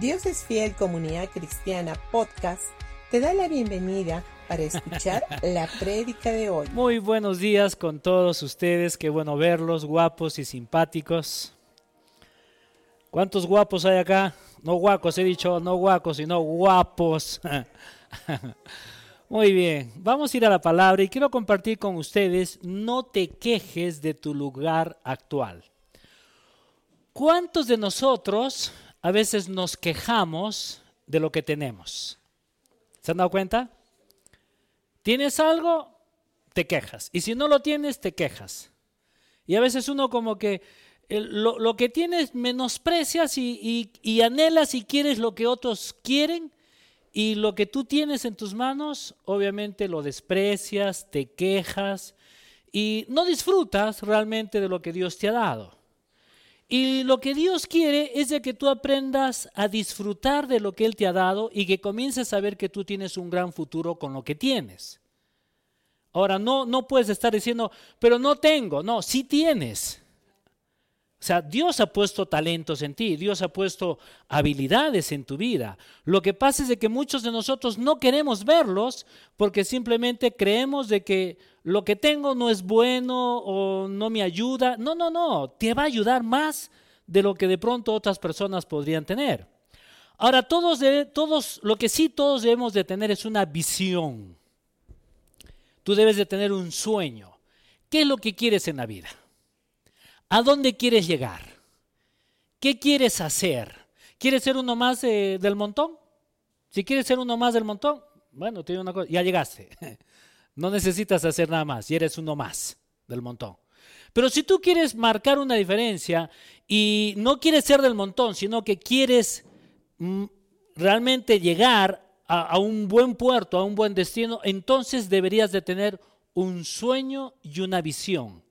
Dios es Fiel Comunidad Cristiana Podcast te da la bienvenida para escuchar la prédica de hoy. Muy buenos días con todos ustedes, qué bueno verlos, guapos y simpáticos. ¿Cuántos guapos hay acá? No guacos, he dicho no guacos, sino guapos. Muy bien, vamos a ir a la palabra y quiero compartir con ustedes, no te quejes de tu lugar actual. ¿Cuántos de nosotros a veces nos quejamos de lo que tenemos? ¿Se han dado cuenta? ¿Tienes algo? Te quejas. Y si no lo tienes, te quejas. Y a veces uno como que lo, que tienes menosprecias y, y anhelas y quieres lo que otros quieren y lo que tú tienes en tus manos, obviamente lo desprecias, te quejas y no disfrutas realmente de lo que Dios te ha dado. Y lo que Dios quiere es de que tú aprendas a disfrutar de lo que Él te ha dado y que comiences a ver que tú tienes un gran futuro con lo que tienes. Ahora, no, no puedes estar diciendo, pero no tengo. No, sí tienes. O sea, Dios ha puesto talentos en ti, Dios ha puesto habilidades en tu vida. Lo que pasa es de que muchos de nosotros no queremos verlos porque simplemente creemos de que lo que tengo no es bueno o no me ayuda. No, no, no, te va a ayudar más de lo que de pronto otras personas podrían tener. Ahora, todos, todos, lo que sí todos debemos de tener es una visión. Tú debes de tener un sueño. ¿Qué es lo que quieres en la vida? ¿A dónde quieres llegar? ¿Qué quieres hacer? ¿Quieres ser uno más eh, del montón? Si quieres ser uno más del montón, bueno, tiene una cosa, ya llegaste. No necesitas hacer nada más, y eres uno más del montón. Pero si tú quieres marcar una diferencia y no quieres ser del montón, sino que quieres mm, realmente llegar a, un buen puerto, a un buen destino, entonces deberías de tener un sueño y una visión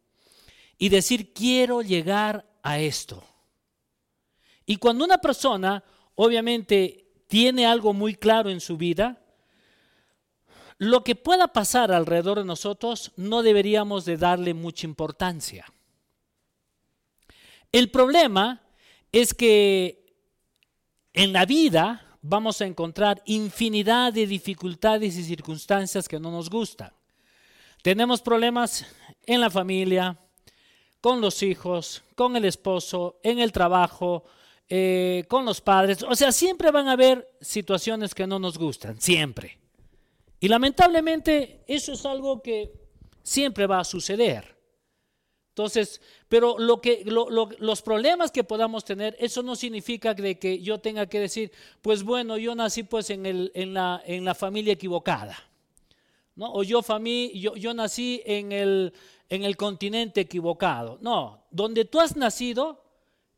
y decir, quiero llegar a esto. Y cuando una persona obviamente tiene algo muy claro en su vida, lo que pueda pasar alrededor de nosotros no deberíamos de darle mucha importancia. El problema es que en la vida vamos a encontrar infinidad de dificultades y circunstancias que no nos gustan. Tenemos problemas en la familia, con los hijos, con el esposo, en el trabajo, eh, con los padres. O sea, siempre van a haber situaciones que no nos gustan, siempre. Y lamentablemente eso es algo que siempre va a suceder. Entonces, pero lo que, los problemas que podamos tener, eso no significa de que yo tenga que decir, pues bueno, yo nací pues en, la, familia equivocada. ¿no? O yo, yo, yo nací en el continente equivocado. No, donde tú has nacido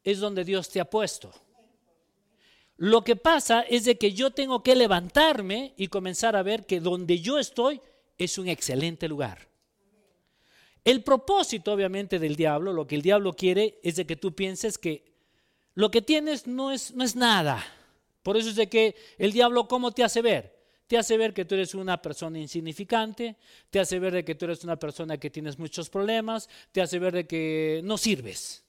es donde Dios te ha puesto. Lo que pasa es de que yo tengo que levantarme y comenzar a ver que donde yo estoy es un excelente lugar. El propósito, obviamente, del diablo, lo que el diablo quiere es de que tú pienses que lo que tienes no es, no es nada. Por eso es de que el diablo, ¿cómo te hace ver? te hace ver que tú eres una persona insignificante, te hace ver de que tú eres una persona que tienes muchos problemas, te hace ver de que no sirves.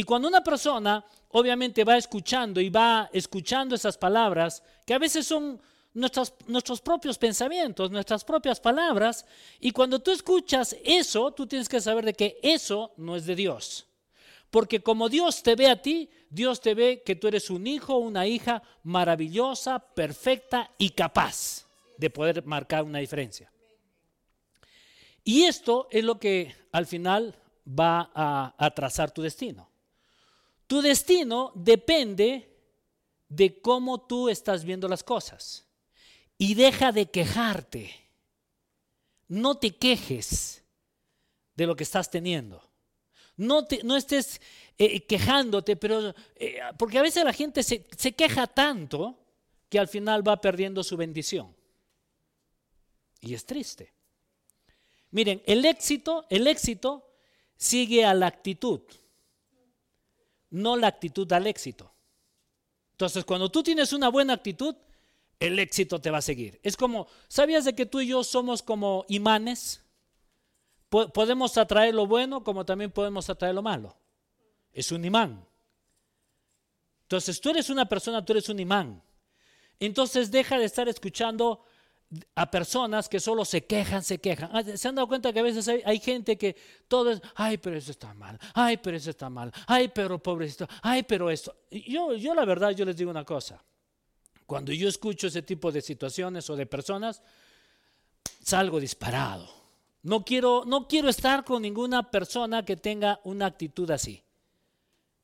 Y cuando una persona obviamente va escuchando y va escuchando esas palabras, que a veces son nuestros, nuestros propios pensamientos, nuestras propias palabras, y cuando tú escuchas eso, tú tienes que saber de que eso no es de Dios. Porque como Dios te ve a ti, Dios te ve que tú eres un hijo una hija maravillosa, perfecta y capaz de poder marcar una diferencia. Y esto es lo que al final va a, trazar tu destino. Tu destino depende de cómo tú estás viendo las cosas. Y deja de quejarte. No te quejes de lo que estás teniendo. No, no estés eh, quejándote, pero eh, porque a veces la gente se, se queja tanto que al final va perdiendo su bendición. Y es triste. Miren, el éxito, el éxito sigue a la actitud, no la actitud al éxito. Entonces, cuando tú tienes una buena actitud, el éxito te va a seguir. Es como, ¿sabías de que tú y yo somos como imanes? podemos atraer lo bueno como también podemos atraer lo malo. Es un imán. Entonces tú eres una persona, tú eres un imán. Entonces deja de estar escuchando a personas que solo se quejan, se quejan. Ah, ¿Se han dado cuenta que a veces hay, gente que todo es, ay, pero eso está mal, ay, pero eso está mal, ay, pero pobrecito, ay, pero esto. Yo, yo la verdad, yo les digo una cosa. Cuando yo escucho ese tipo de situaciones o de personas, salgo disparado. No quiero, no quiero estar con ninguna persona que tenga una actitud así.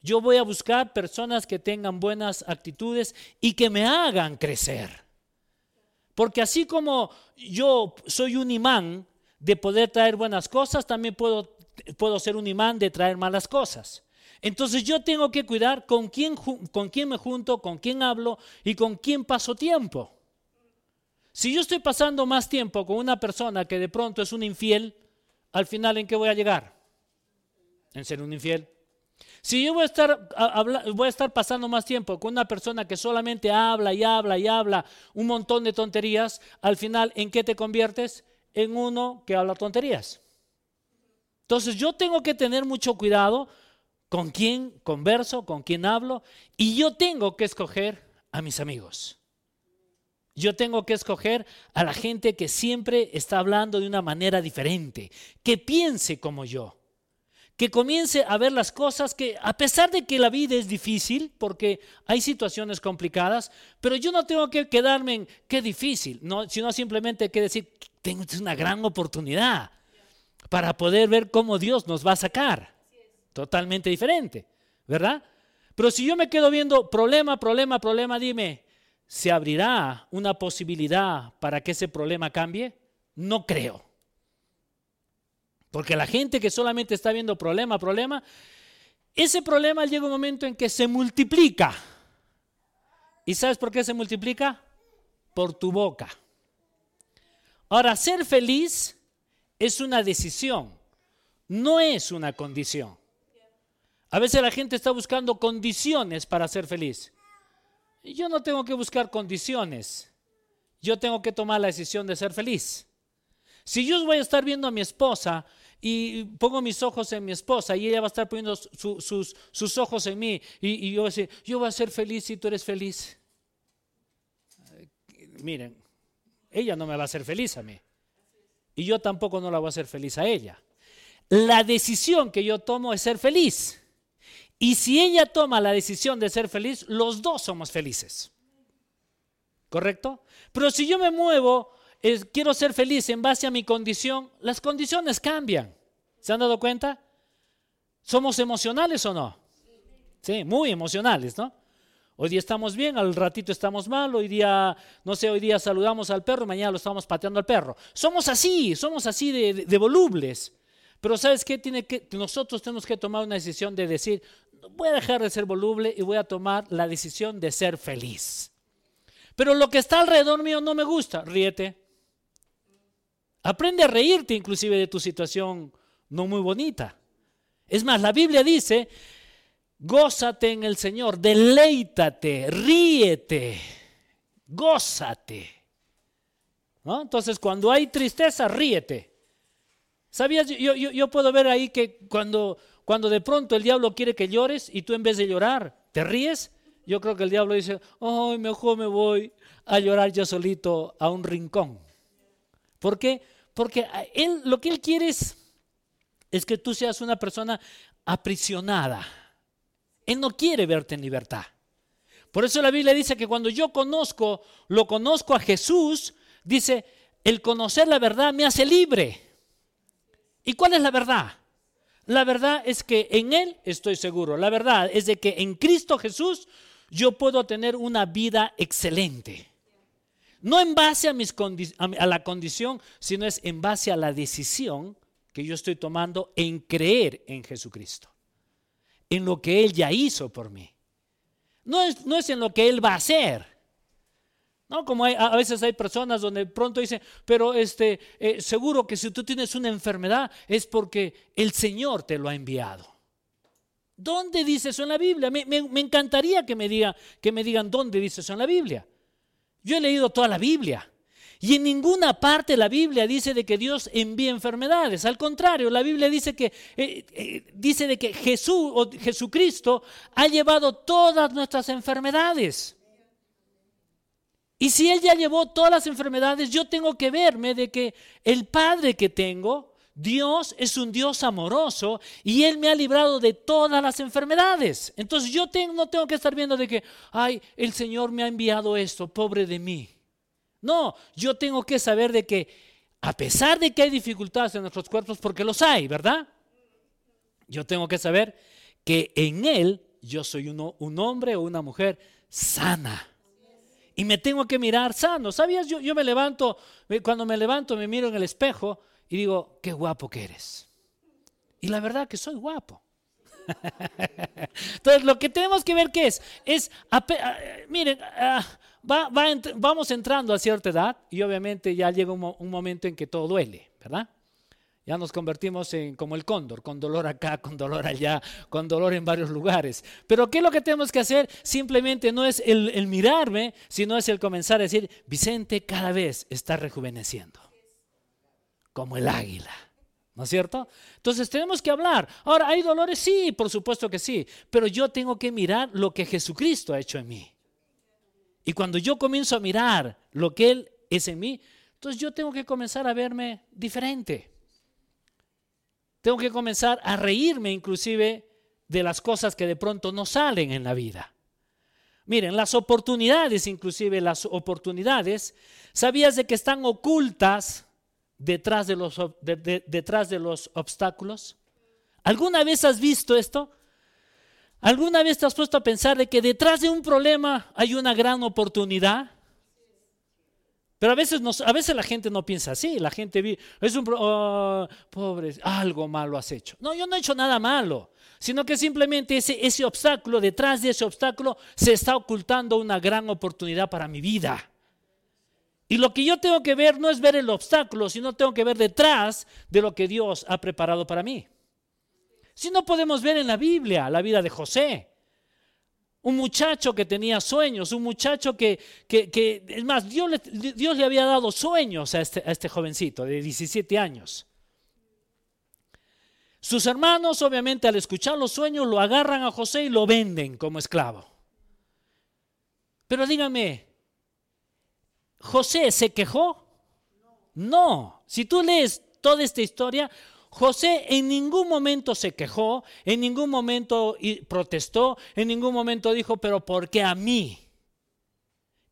Yo voy a buscar personas que tengan buenas actitudes y que me hagan crecer. Porque así como yo soy un imán de poder traer buenas cosas, también puedo, puedo ser un imán de traer malas cosas. Entonces yo tengo que cuidar con quién, con quién me junto, con quién hablo y con quién paso tiempo. Si yo estoy pasando más tiempo con una persona que de pronto es un infiel, al final ¿en qué voy a llegar? En ser un infiel. Si yo voy a, estar, voy a estar pasando más tiempo con una persona que solamente habla y habla y habla un montón de tonterías, al final, ¿en qué te conviertes? En uno que habla tonterías. Entonces yo tengo que tener mucho cuidado con quién converso, con quién hablo, y yo tengo que escoger a mis amigos. Yo tengo que escoger a la gente que siempre está hablando de una manera diferente, que piense como yo que comience a ver las cosas que, a pesar de que la vida es difícil, porque hay situaciones complicadas, pero yo no tengo que quedarme en qué difícil, no, sino simplemente que decir, tengo una gran oportunidad para poder ver cómo Dios nos va a sacar. Totalmente diferente, ¿verdad? Pero si yo me quedo viendo problema, problema, problema, dime, ¿se abrirá una posibilidad para que ese problema cambie? No creo. Porque la gente que solamente está viendo problema, problema, ese problema llega un momento en que se multiplica. ¿Y sabes por qué se multiplica? Por tu boca. Ahora, ser feliz es una decisión, no es una condición. A veces la gente está buscando condiciones para ser feliz. Yo no tengo que buscar condiciones. Yo tengo que tomar la decisión de ser feliz. Si yo voy a estar viendo a mi esposa y pongo mis ojos en mi esposa y ella va a estar poniendo sus, ojos en mí y, yo voy a decir, yo voy a ser feliz si tú eres feliz. Miren, ella no me va a hacer feliz a mí y yo tampoco no la voy a hacer feliz a ella. La decisión que yo tomo es ser feliz. Y si ella toma la decisión de ser feliz, los dos somos felices. ¿Correcto? Pero si yo me muevo quiero ser feliz en base a mi condición, las condiciones cambian. ¿Se han dado cuenta? ¿Somos emocionales o no? Sí, muy emocionales, ¿no? Hoy día estamos bien, al ratito estamos mal, hoy día, no sé, hoy día saludamos al perro, mañana lo estamos pateando al perro. Somos así, somos así de, volubles. Pero ¿sabes qué? Tiene que, nosotros tenemos que tomar una decisión de decir, voy a dejar de ser voluble y voy a tomar la decisión de ser feliz. Pero lo que está alrededor mío no me gusta, ríete. Aprende a reírte inclusive de tu situación no muy bonita. Es más, la Biblia dice, gózate en el Señor, deleítate, ríete, gózate. Entonces, cuando hay tristeza, ríete. ¿Sabías? Yo, puedo ver ahí que cuando, cuando de pronto el diablo quiere que llores y tú en vez de llorar, te ríes, yo creo que el diablo dice, ay, mejor me voy a llorar yo solito a un rincón. ¿Por qué? Porque él, lo que él quiere es, es que tú seas una persona aprisionada. Él no quiere verte en libertad. Por eso la Biblia dice que cuando yo conozco, lo conozco a Jesús, dice, el conocer la verdad me hace libre. ¿Y cuál es la verdad? La verdad es que en Él estoy seguro. La verdad es de que en Cristo Jesús yo puedo tener una vida excelente. No en base a, mis a la condición, sino es en base a la decisión que yo estoy tomando en creer en Jesucristo, en lo que Él ya hizo por mí. No es, no es en lo que Él va a hacer. ¿No? Como a veces hay personas donde pronto dicen, pero este, eh, seguro que si tú tienes una enfermedad es porque el Señor te lo ha enviado. ¿Dónde dice eso en la Biblia? Me, me encantaría que me, diga, que me digan dónde dice eso en la Biblia. Yo he leído toda la Biblia Y en ninguna parte la Biblia dice de que Dios envía enfermedades. Al contrario, la Biblia dice que eh, eh, dice de que Jesús o Jesucristo ha llevado todas nuestras enfermedades. Y si Él ya llevó todas las enfermedades, yo tengo que verme de que el Padre que tengo, Dios es un Dios amoroso y Él me ha librado de todas las enfermedades. Entonces yo no tengo que estar viendo de que, ay, el Señor me ha enviado esto, pobre de mí. No, yo tengo que saber de que a pesar de que hay dificultades en nuestros cuerpos, porque los hay, ¿verdad? Yo tengo que saber que en Él yo soy uno, un hombre o una mujer sana y me tengo que mirar sano. ¿Sabías? Yo, yo me levanto, cuando me levanto me miro en el espejo y digo, qué guapo que eres. Y la verdad que soy guapo. Entonces, lo que tenemos que ver qué es, es, miren, vamos entrando a cierta edad y obviamente ya llega un momento en que todo duele, ¿verdad? Ya nos convertimos en como el cóndor, con dolor acá, con dolor allá, con dolor en varios lugares. Pero ¿qué es lo que tenemos que hacer? Simplemente no es el, mirarme, sino es el comenzar a decir, Vicente cada vez está rejuveneciendo, como el águila. ¿No es cierto? Entonces tenemos que hablar. Ahora, ¿hay dolores? Sí, por supuesto que sí. Pero yo tengo que mirar lo que Jesucristo ha hecho en mí. Y cuando yo comienzo a mirar lo que Él es en mí, entonces yo tengo que comenzar a verme diferente. Tengo que comenzar a reírme inclusive de las cosas que de pronto no salen en la vida. Miren, las oportunidades, inclusive las oportunidades, ¿sabías de que están ocultas detrás de los, detrás de los obstáculos? ¿Alguna vez has visto esto? ¿Alguna vez te has puesto a pensar de que detrás de un problema hay una gran oportunidad? Pero a veces, a veces la gente no piensa así, la gente ve, es un, oh, pobre, algo malo has hecho. No, yo no he hecho nada malo, sino que simplemente ese, ese obstáculo, detrás de ese obstáculo, se está ocultando una gran oportunidad para mi vida. Y lo que yo tengo que ver no es ver el obstáculo, sino tengo que ver detrás de lo que Dios ha preparado para mí. Si no podemos ver en la Biblia la vida de José, un muchacho que tenía sueños, un muchacho que, que, es más, Dios le, Dios le, había dado sueños a este, a este jovencito de 17 años. Sus hermanos, obviamente, al escuchar los sueños, lo agarran a José y lo venden como esclavo. Pero dígame, ¿José se quejó? No. Si tú lees toda esta historia, José en ningún momento se quejó, en ningún momento protestó, en ningún momento dijo, pero ¿por qué a mí?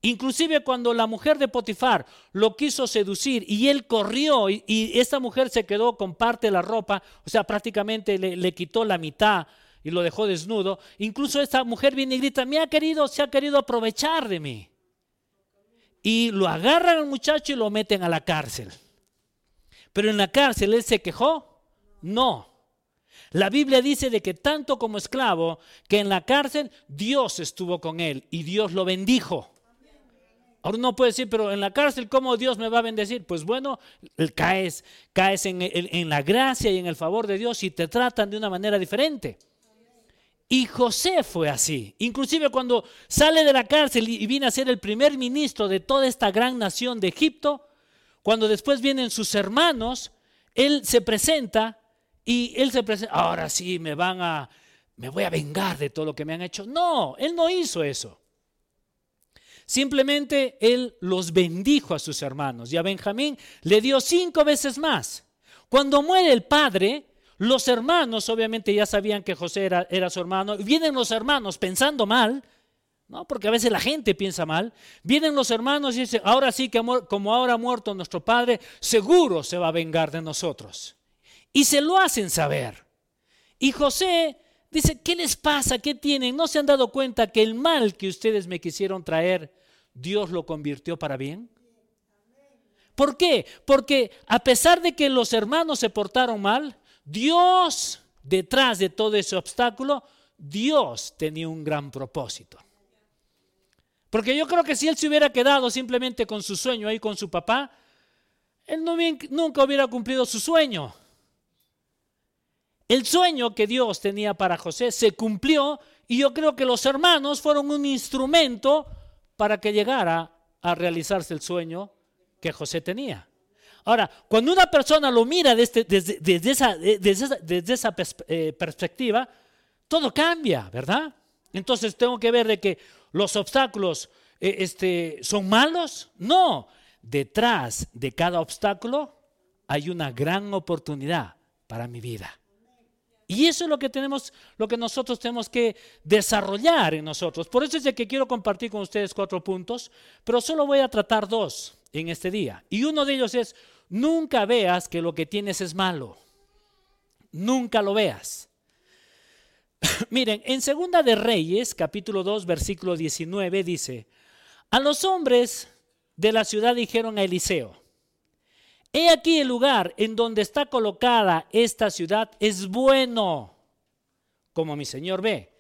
Inclusive cuando la mujer de Potifar lo quiso seducir y él corrió y, esta mujer se quedó con parte de la ropa, o sea, prácticamente le, le, quitó la mitad y lo dejó desnudo, incluso esta mujer viene y grita, me ha querido, se ha querido aprovechar de mí. Y lo agarran al muchacho y lo meten a la cárcel. Pero en la cárcel él se quejó. No. La Biblia dice de que tanto como esclavo, que en la cárcel Dios estuvo con él y Dios lo bendijo. Ahora uno puede decir, pero en la cárcel, ¿cómo Dios me va a bendecir? Pues bueno, caes, caes en, en la gracia y en el favor de Dios y te tratan de una manera diferente. Y José fue así. Inclusive cuando sale de la cárcel y viene a ser el primer ministro de toda esta gran nación de Egipto, cuando después vienen sus hermanos, él se presenta y él se presenta, ahora sí me van a, me voy a vengar de todo lo que me han hecho. No, él no hizo eso. Simplemente él los bendijo a sus hermanos y a Benjamín le dio cinco veces más. Cuando muere el padre, los hermanos obviamente ya sabían que José era, era su hermano. Vienen los hermanos pensando mal, ¿no? porque a veces la gente piensa mal. Vienen los hermanos y dicen, ahora sí que como ahora ha muerto nuestro padre, seguro se va a vengar de nosotros y se lo hacen saber. Y José dice, ¿qué les pasa? ¿Qué tienen? ¿No se han dado cuenta que el mal que ustedes me quisieron traer, Dios lo convirtió para bien? ¿Por qué? Porque a pesar de que los hermanos se portaron mal, Dios, detrás de todo ese obstáculo, Dios tenía un gran propósito. Porque yo creo que si él se hubiera quedado simplemente con su sueño ahí con su papá, él nunca hubiera cumplido su sueño. El sueño que Dios tenía para José se cumplió y yo creo que los hermanos fueron un instrumento para que llegara a realizarse el sueño que José tenía. Ahora, cuando una persona lo mira esa, desde esa, eh, perspectiva, todo cambia, ¿verdad? Entonces tengo que ver de que los obstáculos eh, este, son malos. No, detrás de cada obstáculo hay una gran oportunidad para mi vida. Y eso es lo que tenemos, lo que nosotros tenemos que desarrollar en nosotros. Por eso es de que quiero compartir con ustedes cuatro puntos, pero solo voy a tratar dos en este día. Y uno de ellos es, nunca veas que lo que tienes es malo. Nunca lo veas. Miren, en Segunda de Reyes, capítulo 2, versículo 19 dice, a los hombres de la ciudad dijeron a Eliseo, He aquí el lugar en donde está colocada esta ciudad es bueno, como mi Señor ve.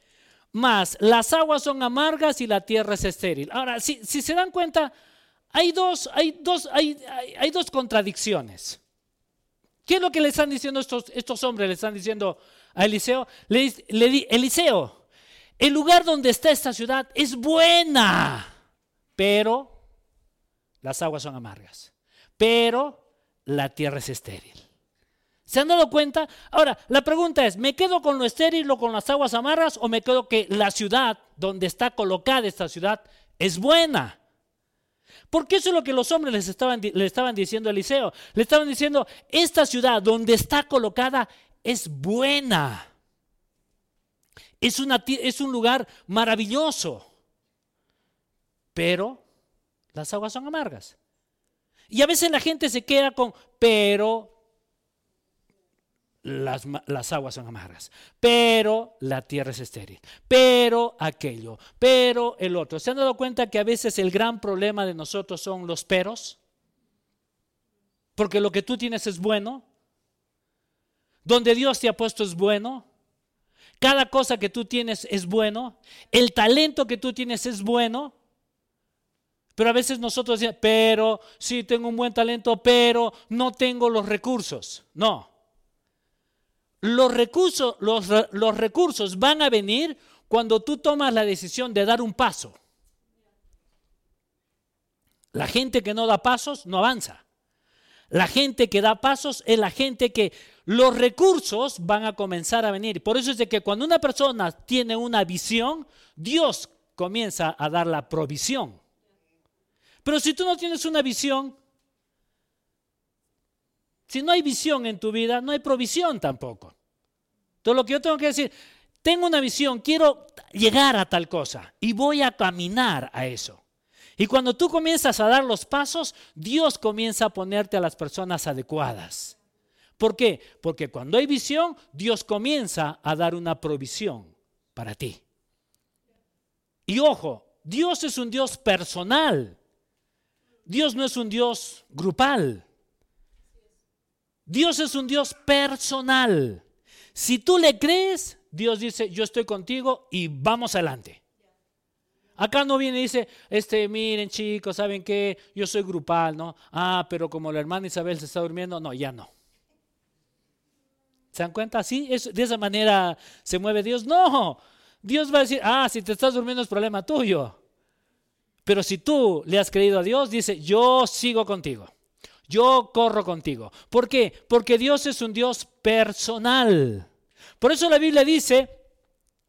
Mas las aguas son amargas y la tierra es estéril. Ahora, si, se dan cuenta, hay dos, hay, dos, hay, hay, dos contradicciones. ¿Qué es lo que le están diciendo estos, estos hombres? Le están diciendo a Eliseo. Le, le, Eliseo, el lugar donde está esta ciudad es buena, pero las aguas son amargas. Pero la tierra es estéril. ¿Se han dado cuenta? Ahora, la pregunta es, ¿me quedo con lo estéril o con las aguas amarras o me quedo que la ciudad donde está colocada esta ciudad es buena? Porque eso es lo que los hombres les estaban, le estaban diciendo a Eliseo. Le estaban diciendo, esta ciudad donde está colocada es buena. Es, es un lugar maravilloso. Pero las aguas son amargas. Y a veces la gente se queda con, pero las, las, aguas son amargas, pero la tierra es estéril, pero aquello, pero el otro. ¿Se han dado cuenta que a veces el gran problema de nosotros son los peros? Porque lo que tú tienes es bueno, donde Dios te ha puesto es bueno, cada cosa que tú tienes es bueno, el talento que tú tienes es bueno, pero a veces nosotros decimos, pero sí tengo un buen talento, pero no tengo los recursos. No. Los recursos, los, los recursos van a venir cuando tú tomas la decisión de dar un paso. La gente que no da pasos no avanza. La gente que da pasos es la gente que los recursos van a comenzar a venir. Por eso es de que cuando una persona tiene una visión, Dios comienza a dar la provisión. Pero si tú no tienes una visión, si no hay visión en tu vida, no hay provisión tampoco. Entonces lo que yo tengo que decir, tengo una visión, quiero llegar a tal cosa y voy a caminar a eso. Y cuando tú comienzas a dar los pasos, Dios comienza a ponerte a las personas adecuadas. ¿Por qué? Porque cuando hay visión, Dios comienza a dar una provisión para ti. Y ojo, Dios es un Dios personal. Dios no es un Dios grupal. Dios es un Dios personal. Si tú le crees, Dios dice, yo estoy contigo y vamos adelante. Acá no viene y dice, este, miren chicos, ¿saben qué? Yo soy grupal, ¿no? Ah, pero como la hermana Isabel se está durmiendo, no, ya no. ¿Se dan cuenta? Así, de esa manera se mueve Dios. No, Dios va a decir, ah, si te estás durmiendo es problema tuyo. Pero si tú le has creído a Dios, dice, yo sigo contigo. Yo corro contigo. ¿Por qué? Porque Dios es un Dios personal. Por eso la Biblia dice,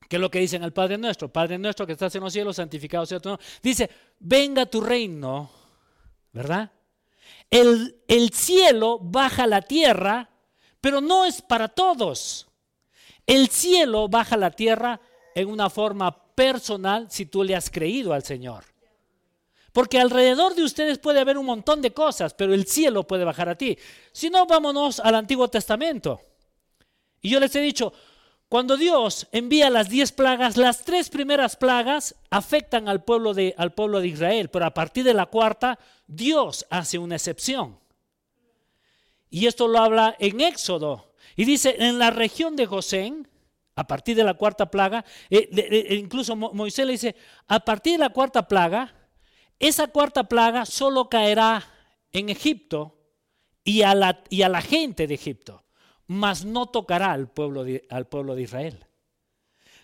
que es lo que dicen al Padre nuestro, Padre nuestro que estás en los cielos, santificado sea tu nombre. Dice, venga tu reino, ¿verdad? El, el cielo baja la tierra, pero no es para todos. El cielo baja la tierra en una forma personal si tú le has creído al Señor. Porque alrededor de ustedes puede haber un montón de cosas, pero el cielo puede bajar a ti. Si no, vámonos al Antiguo Testamento. Y yo les he dicho, cuando Dios envía las diez plagas, las tres primeras plagas afectan al pueblo, de, al pueblo de Israel, pero a partir de la cuarta, Dios hace una excepción. Y esto lo habla en Éxodo. Y dice, en la región de Gosén, a partir de la cuarta plaga, eh, incluso Moisés le dice, a partir de la cuarta plaga, esa cuarta plaga solo caerá en Egipto y a la, y a la gente de Egipto, mas no tocará al pueblo, de, al pueblo de Israel.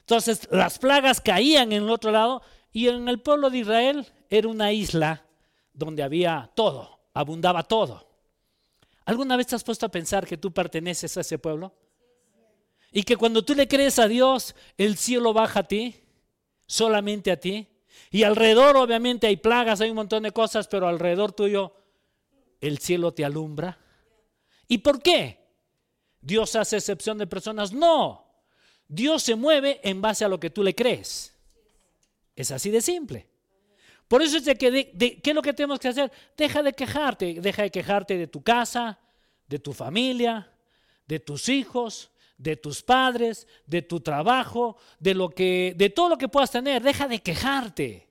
Entonces las plagas caían en el otro lado y en el pueblo de Israel era una isla donde había todo. abundaba todo. ¿Alguna vez te has puesto a pensar que tú perteneces a ese pueblo? Y que cuando tú le crees a Dios, el cielo baja a ti, solamente a ti. Y alrededor obviamente hay plagas, hay un montón de cosas, pero alrededor tuyo el cielo te alumbra. ¿Y por qué? ¿Dios hace excepción de personas? No. Dios se mueve en base a lo que tú le crees. Es así de simple. Por eso es de que, ¿qué es lo que tenemos que hacer? Deja de quejarte, deja de quejarte de tu casa, de tu familia, de tus hijos, de tus padres, de tu trabajo, de lo que, de todo lo que puedas tener. Deja de quejarte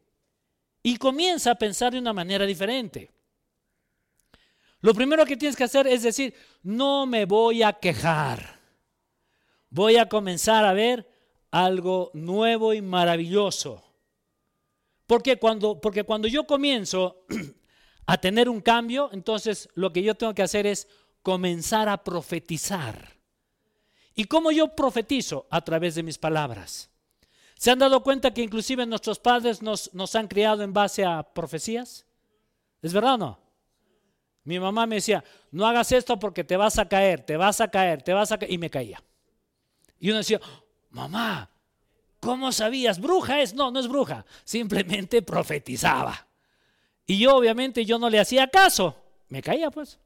y comienza a pensar de una manera diferente. Lo primero que tienes que hacer es decir, no me voy a quejar. Voy a comenzar a ver algo nuevo y maravilloso. Porque cuando, porque cuando yo comienzo a tener un cambio, entonces lo que yo tengo que hacer es comenzar a profetizar. ¿Y cómo yo profetizo? A través de mis palabras. ¿Se han dado cuenta que inclusive nuestros padres nos, nos han criado en base a profecías? ¿Es verdad o no? Mi mamá me decía, no hagas esto porque te vas a caer, te vas a caer, te vas a caer. Y me caía. Y uno decía, mamá, ¿cómo sabías? ¿Bruja es? No, no es bruja. Simplemente profetizaba. Y yo obviamente yo no le hacía caso. Me caía pues.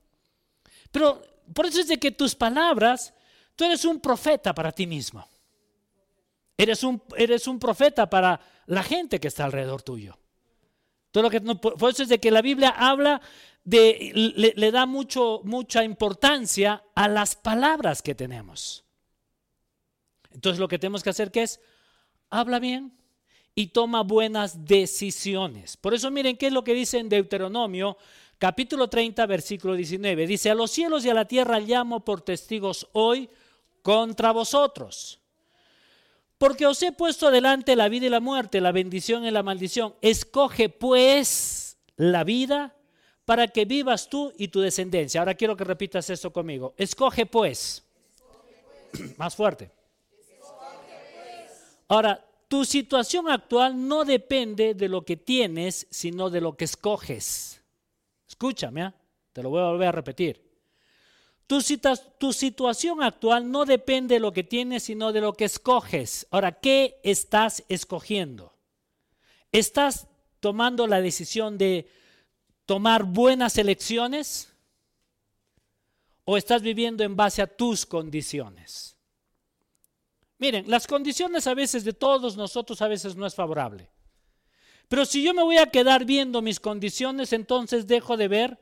Pero por eso es de que tus palabras, tú eres un profeta para ti mismo. Eres un, eres un profeta para la gente que está alrededor tuyo. Todo lo que, por eso es de que la Biblia habla de, le, le da mucho, mucha importancia a las palabras que tenemos. Entonces lo que tenemos que hacer que es, habla bien y toma buenas decisiones. Por eso miren qué es lo que dice en Deuteronomio capítulo 30 versículo 19. Dice, a los cielos y a la tierra llamo por testigos hoy contra vosotros. Porque os he puesto delante la vida y la muerte, la bendición y la maldición. Escoge pues la vida para que vivas tú y tu descendencia. Ahora quiero que repitas esto conmigo. Escoge pues. Más fuerte. Ahora, tu situación actual no depende de lo que tienes, sino de lo que escoges. Escúchame, ¿ah? te lo voy a volver a repetir. Tu, tu, situación actual no depende de lo que tienes, sino de lo que escoges. Ahora, ¿qué estás escogiendo? ¿Estás tomando la decisión de tomar buenas elecciones? ¿O estás viviendo en base a tus condiciones? Miren, las condiciones a veces de todos nosotros a veces no es favorable. Pero si yo me voy a quedar viendo mis condiciones, entonces dejo de ver,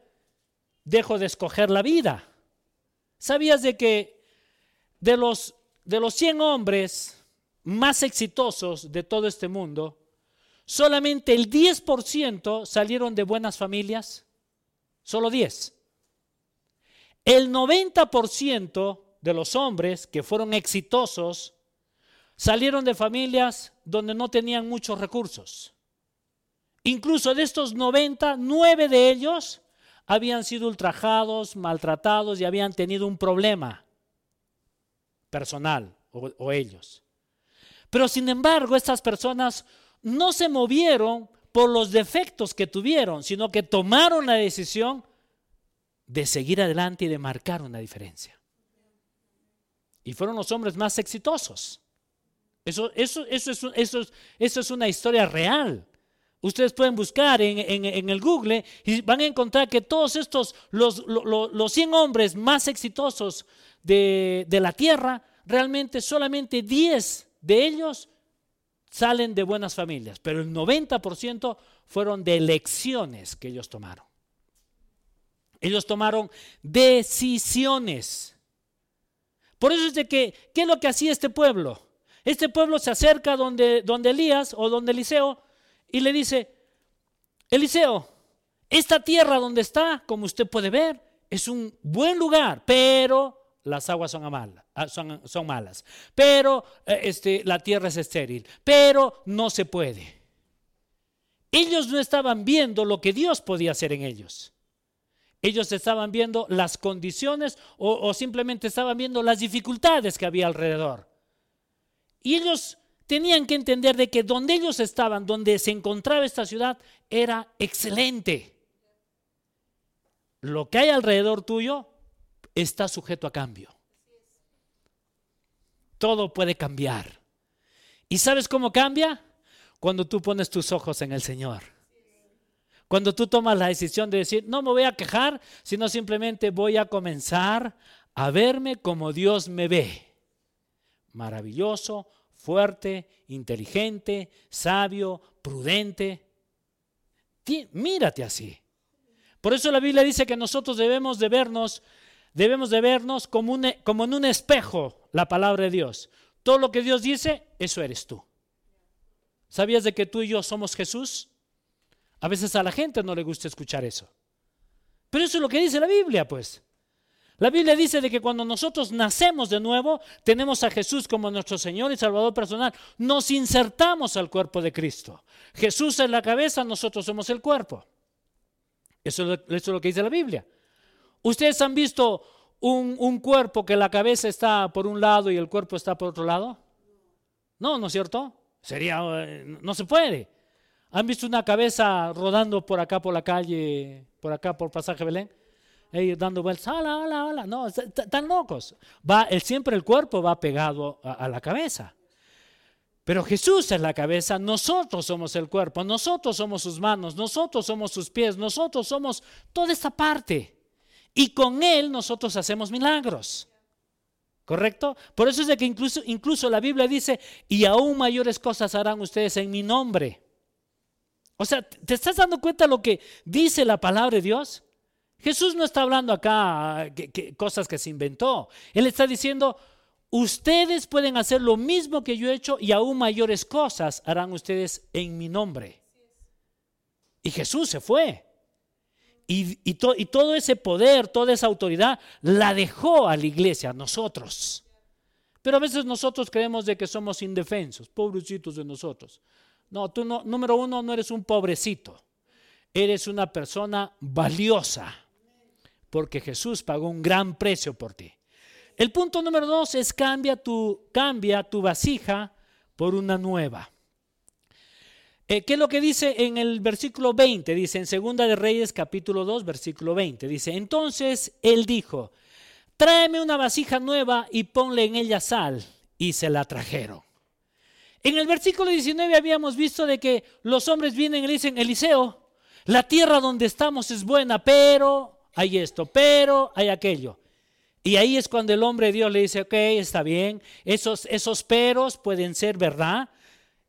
dejo de escoger la vida. ¿Sabías de que de los, de los 100 hombres más exitosos de todo este mundo, solamente el 10% salieron de buenas familias? Solo 10. El 90% de los hombres que fueron exitosos salieron de familias donde no tenían muchos recursos. Incluso de estos 90, nueve de ellos habían sido ultrajados, maltratados y habían tenido un problema personal o, ellos. Pero sin embargo, estas personas no se movieron por los defectos que tuvieron, sino que tomaron la decisión de seguir adelante y de marcar una diferencia. Y fueron los hombres más exitosos. Eso, eso, eso, es, eso, eso es una historia real. Ustedes pueden buscar en, el Google y van a encontrar que todos estos, los, los, los 100 hombres más exitosos de, de, la tierra, realmente solamente 10 de ellos salen de buenas familias, pero el 90% fueron de elecciones que ellos tomaron. Ellos tomaron decisiones. Por eso es de que, ¿qué es lo que hacía este pueblo? Este pueblo se acerca donde, donde Elías o donde Eliseo y le dice, Eliseo, esta tierra donde está, como usted puede ver, es un buen lugar, pero las aguas son, malas, ah, son malas, pero eh, este, la tierra es estéril, pero no se puede. Ellos no estaban viendo lo que Dios podía hacer en ellos. Ellos estaban viendo las condiciones o, o simplemente estaban viendo las dificultades que había alrededor. Y ellos tenían que entender de que donde ellos estaban, donde se encontraba esta ciudad, era excelente. lo que hay alrededor tuyo está sujeto a cambio. Todo puede cambiar. ¿Y sabes cómo cambia? Cuando tú pones tus ojos en el Señor. Cuando tú tomas la decisión de decir, no me voy a quejar, sino simplemente voy a comenzar a verme como Dios me ve. Maravilloso, fuerte, inteligente, sabio, prudente. Mírate así. Por eso la Biblia dice que nosotros debemos de vernos, debemos de vernos como, como en un espejo la palabra de Dios. Todo lo que Dios dice, eso eres tú. ¿Sabías de que tú y yo somos Jesús? A veces a la gente no le gusta escuchar eso. Pero eso es lo que dice la Biblia, pues. La Biblia dice de que cuando nosotros nacemos de nuevo, tenemos a Jesús como nuestro Señor y Salvador personal. Nos insertamos al cuerpo de Cristo. Jesús es la cabeza, nosotros somos el cuerpo. Eso, es lo que dice la Biblia. ¿Ustedes han visto un, un, cuerpo que la cabeza está por un lado y el cuerpo está por otro lado? No, ¿no es cierto? Sería, eh, no se puede. ¿Han visto una cabeza rodando por acá por la calle, por acá por Pasaje Belén? Ellos dando vueltas, hola, hola, hola. No, están locos. Va, siempre el cuerpo va pegado a, a la cabeza. Pero Jesús es la cabeza, nosotros somos el cuerpo, nosotros somos sus manos, nosotros somos sus pies, nosotros somos toda esta parte. Y con Él nosotros hacemos milagros. ¿Correcto? Por eso es de que incluso, incluso la Biblia dice, y aún mayores cosas harán ustedes en mi nombre. O sea, ¿te estás dando cuenta de lo que dice la palabra de Dios? Jesús no está hablando acá cosas que se inventó. Él está diciendo, ustedes pueden hacer lo mismo que yo he hecho y aún mayores cosas harán ustedes en mi nombre. Y Jesús se fue. Y, y, todo ese poder, toda esa autoridad, la dejó a la iglesia, a nosotros. Pero a veces nosotros creemos de que somos indefensos, pobrecitos de nosotros. No, tú no, número uno, no eres un pobrecito. Eres una persona valiosa. Porque Jesús pagó un gran precio por ti. El punto número dos es cambia tu, cambia tu vasija por una nueva. Eh, ¿Qué es lo que dice en el versículo 20? Dice en Segunda de Reyes capítulo 2, versículo 20. Dice, entonces él dijo, tráeme una vasija nueva y ponle en ella sal. Y se la trajeron. En el versículo 19 habíamos visto de que los hombres vienen y le dicen, Eliseo, la tierra donde estamos es buena, pero hay esto, pero hay aquello. Y ahí es cuando el hombre de Dios le dice, ok, está bien, esos, esos peros pueden ser verdad.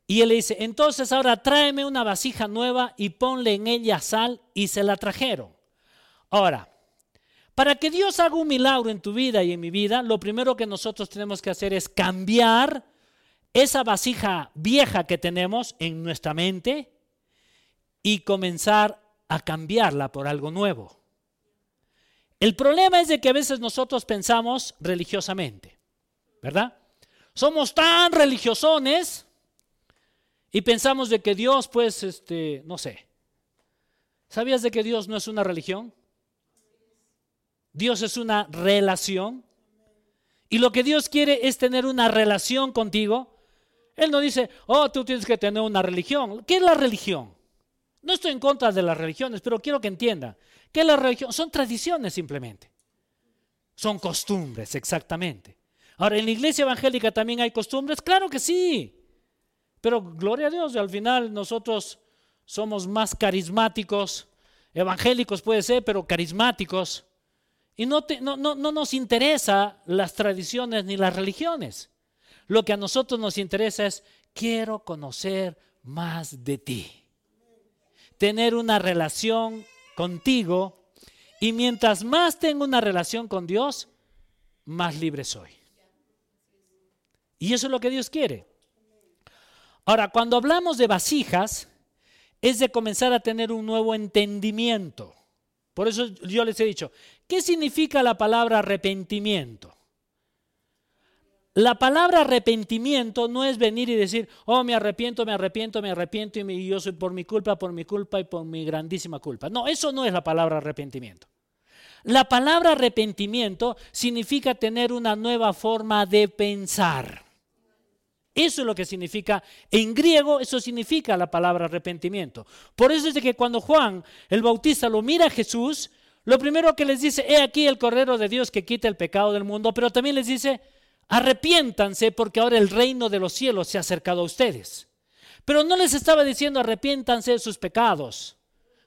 Y él le dice, entonces ahora tráeme una vasija nueva y ponle en ella sal y se la trajeron. Ahora, para que Dios haga un milagro en tu vida y en mi vida, lo primero que nosotros tenemos que hacer es cambiar esa vasija vieja que tenemos en nuestra mente y comenzar a cambiarla por algo nuevo. El problema es de que a veces nosotros pensamos religiosamente, ¿verdad? Somos tan religiosones y pensamos de que Dios, pues, este, no sé. ¿Sabías de que Dios no es una religión? Dios es una relación. Y lo que Dios quiere es tener una relación contigo él no dice, oh, tú tienes que tener una religión. ¿Qué es la religión? No estoy en contra de las religiones, pero quiero que entienda. ¿Qué es la religión? Son tradiciones simplemente. Son costumbres, exactamente. Ahora, ¿en la iglesia evangélica también hay costumbres? Claro que sí. Pero gloria a Dios, al final nosotros somos más carismáticos, evangélicos puede ser, pero carismáticos. Y no, no, no, no nos interesa las tradiciones ni las religiones. Lo que a nosotros nos interesa es, quiero conocer más de ti. Tener una relación contigo. Y mientras más tengo una relación con Dios, más libre soy. Y eso es lo que Dios quiere. Ahora, cuando hablamos de vasijas, es de comenzar a tener un nuevo entendimiento. Por eso yo les he dicho, ¿qué significa la palabra arrepentimiento? La palabra arrepentimiento no es venir y decir, oh, me arrepiento, me arrepiento, me arrepiento y yo soy por mi culpa, por mi culpa y por mi grandísima culpa. No, eso no es la palabra arrepentimiento. La palabra arrepentimiento significa tener una nueva forma de pensar. Eso es lo que significa, en griego eso significa la palabra arrepentimiento. Por eso es de que cuando Juan el Bautista lo mira a Jesús, Lo primero que les dice, he aquí el Cordero de Dios que quita el pecado del mundo, pero también les dice, arrepiéntanse porque ahora el reino de los cielos se ha acercado a ustedes. Pero no les estaba diciendo arrepiéntanse de sus pecados,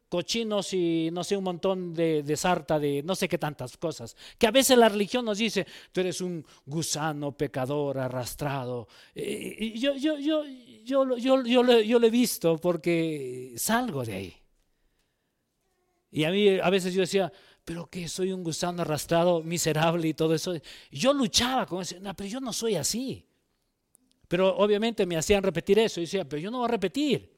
cochinos y no sé, un montón de, de, sarta, de no sé qué tantas cosas. Que a veces la religión nos dice, tú eres un gusano pecador arrastrado. Eh, yo, yo, yo, yo, yo, yo, yo lo he visto porque salgo de ahí. Y a mí a veces yo decía, pero que soy un gusano arrastrado, miserable y todo eso. Yo luchaba con eso, no, pero yo no soy así. Pero obviamente me hacían repetir eso. Y decía, pero yo no voy a repetir.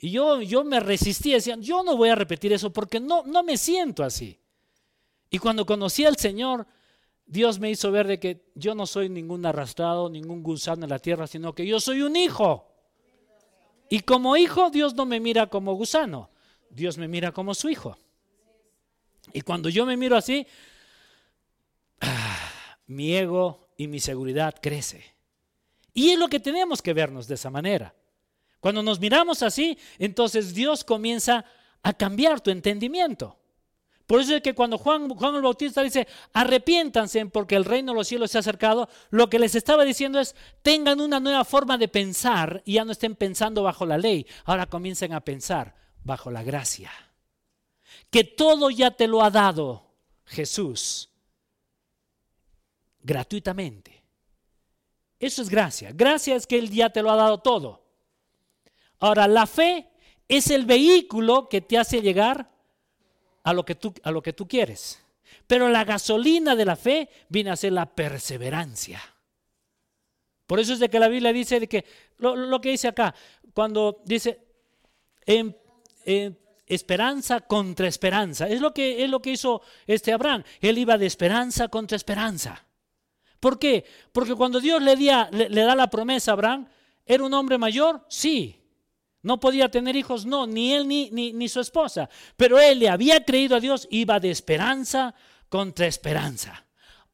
Y yo, yo me resistía, decían, yo no voy a repetir eso porque no, no me siento así. Y cuando conocí al Señor, Dios me hizo ver de que yo no soy ningún arrastrado, ningún gusano en la tierra, sino que yo soy un hijo. Y como hijo, Dios no me mira como gusano, Dios me mira como su hijo. Y cuando yo me miro así, ah, mi ego y mi seguridad crece. Y es lo que tenemos que vernos de esa manera. Cuando nos miramos así, entonces Dios comienza a cambiar tu entendimiento. Por eso es que cuando Juan, Juan el Bautista dice, arrepiéntanse porque el reino de los cielos se ha acercado, lo que les estaba diciendo es, tengan una nueva forma de pensar y ya no estén pensando bajo la ley, ahora comiencen a pensar bajo la gracia. Que todo ya te lo ha dado Jesús gratuitamente. Eso es gracia. Gracia es que Él ya te lo ha dado todo. Ahora, la fe es el vehículo que te hace llegar a lo que tú, a lo que tú quieres. Pero la gasolina de la fe viene a ser la perseverancia. Por eso es de que la Biblia dice de que lo, que dice acá, cuando dice en, esperanza contra esperanza, es lo que es lo que hizo este Abraham. Él iba de esperanza contra esperanza. ¿Por qué? Porque cuando Dios le, le, da la promesa a Abraham, ¿era un hombre mayor? Sí. ¿No podía tener hijos? No, ni él ni, ni, ni su esposa. Pero él le había creído a Dios, iba de esperanza contra esperanza.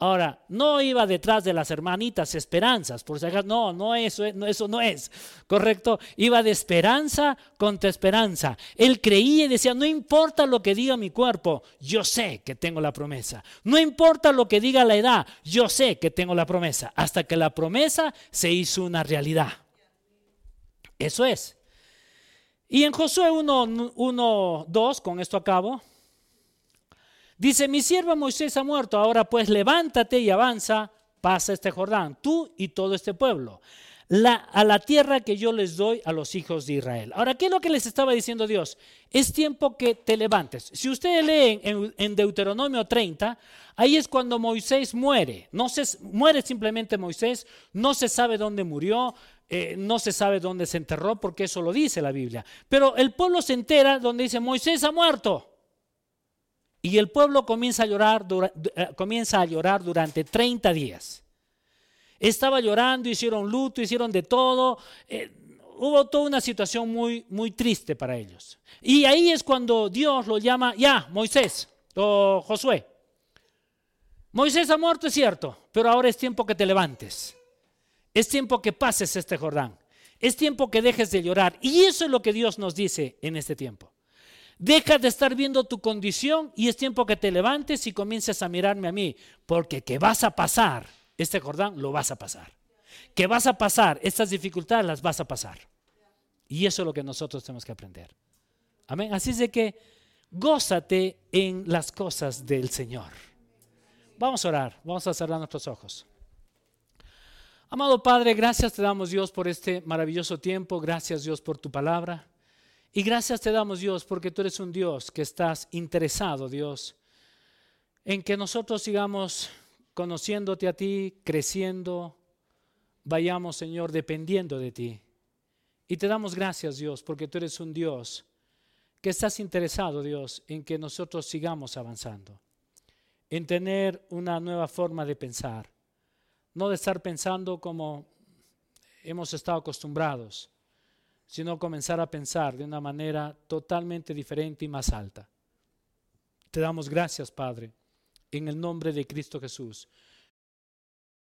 Ahora, no iba detrás de las hermanitas esperanzas, por si acaso, no, no eso, no, eso no es, ¿correcto? Iba de esperanza contra esperanza. Él creía y decía, no importa lo que diga mi cuerpo, yo sé que tengo la promesa. No importa lo que diga la edad, yo sé que tengo la promesa, hasta que la promesa se hizo una realidad. Eso es. Y en Josué 1, 1 2, con esto acabo, Dice, mi siervo Moisés ha muerto, ahora pues levántate y avanza, pasa este Jordán, tú y todo este pueblo, a la tierra que yo les doy a los hijos de Israel. Ahora, ¿qué es lo que les estaba diciendo Dios? Es tiempo que te levantes. Si ustedes leen en, Deuteronomio 30, ahí es cuando Moisés muere. No se, muere simplemente Moisés, no se sabe dónde murió, eh, no se sabe dónde se enterró, porque eso lo dice la Biblia. Pero el pueblo se entera donde dice, Moisés ha muerto. Y el pueblo comienza a llorar, eh, comienza a llorar durante 30 días. Estaba llorando, hicieron luto, hicieron de todo. Eh, hubo toda una situación muy, muy triste para ellos. Y ahí es cuando Dios lo llama, ya, Moisés o Josué. Moisés ha muerto, es cierto, pero ahora es tiempo que te levantes. Es tiempo que pases este Jordán. Es tiempo que dejes de llorar. Y eso es lo que Dios nos dice en este tiempo. Deja de estar viendo tu condición y es tiempo que te levantes y comiences a mirarme a mí, porque que vas a pasar este Jordán, lo vas a pasar. Que vas a pasar estas dificultades, las vas a pasar. Y eso es lo que nosotros tenemos que aprender. Amén. Así es de que gózate en las cosas del Señor. Vamos a orar, vamos a cerrar nuestros ojos. Amado Padre, gracias te damos Dios por este maravilloso tiempo, gracias Dios por tu palabra. Y gracias te damos, Dios, porque tú eres un Dios que estás interesado, Dios, en que nosotros sigamos conociéndote a ti, creciendo, vayamos, Señor, dependiendo de ti. Y te damos gracias, Dios, porque tú eres un Dios que estás interesado, Dios, en que nosotros sigamos avanzando, en tener una nueva forma de pensar, no de estar pensando como hemos estado acostumbrados, sino comenzar a pensar de una manera totalmente diferente y más alta. Te damos gracias, Padre, en el nombre de Cristo Jesús.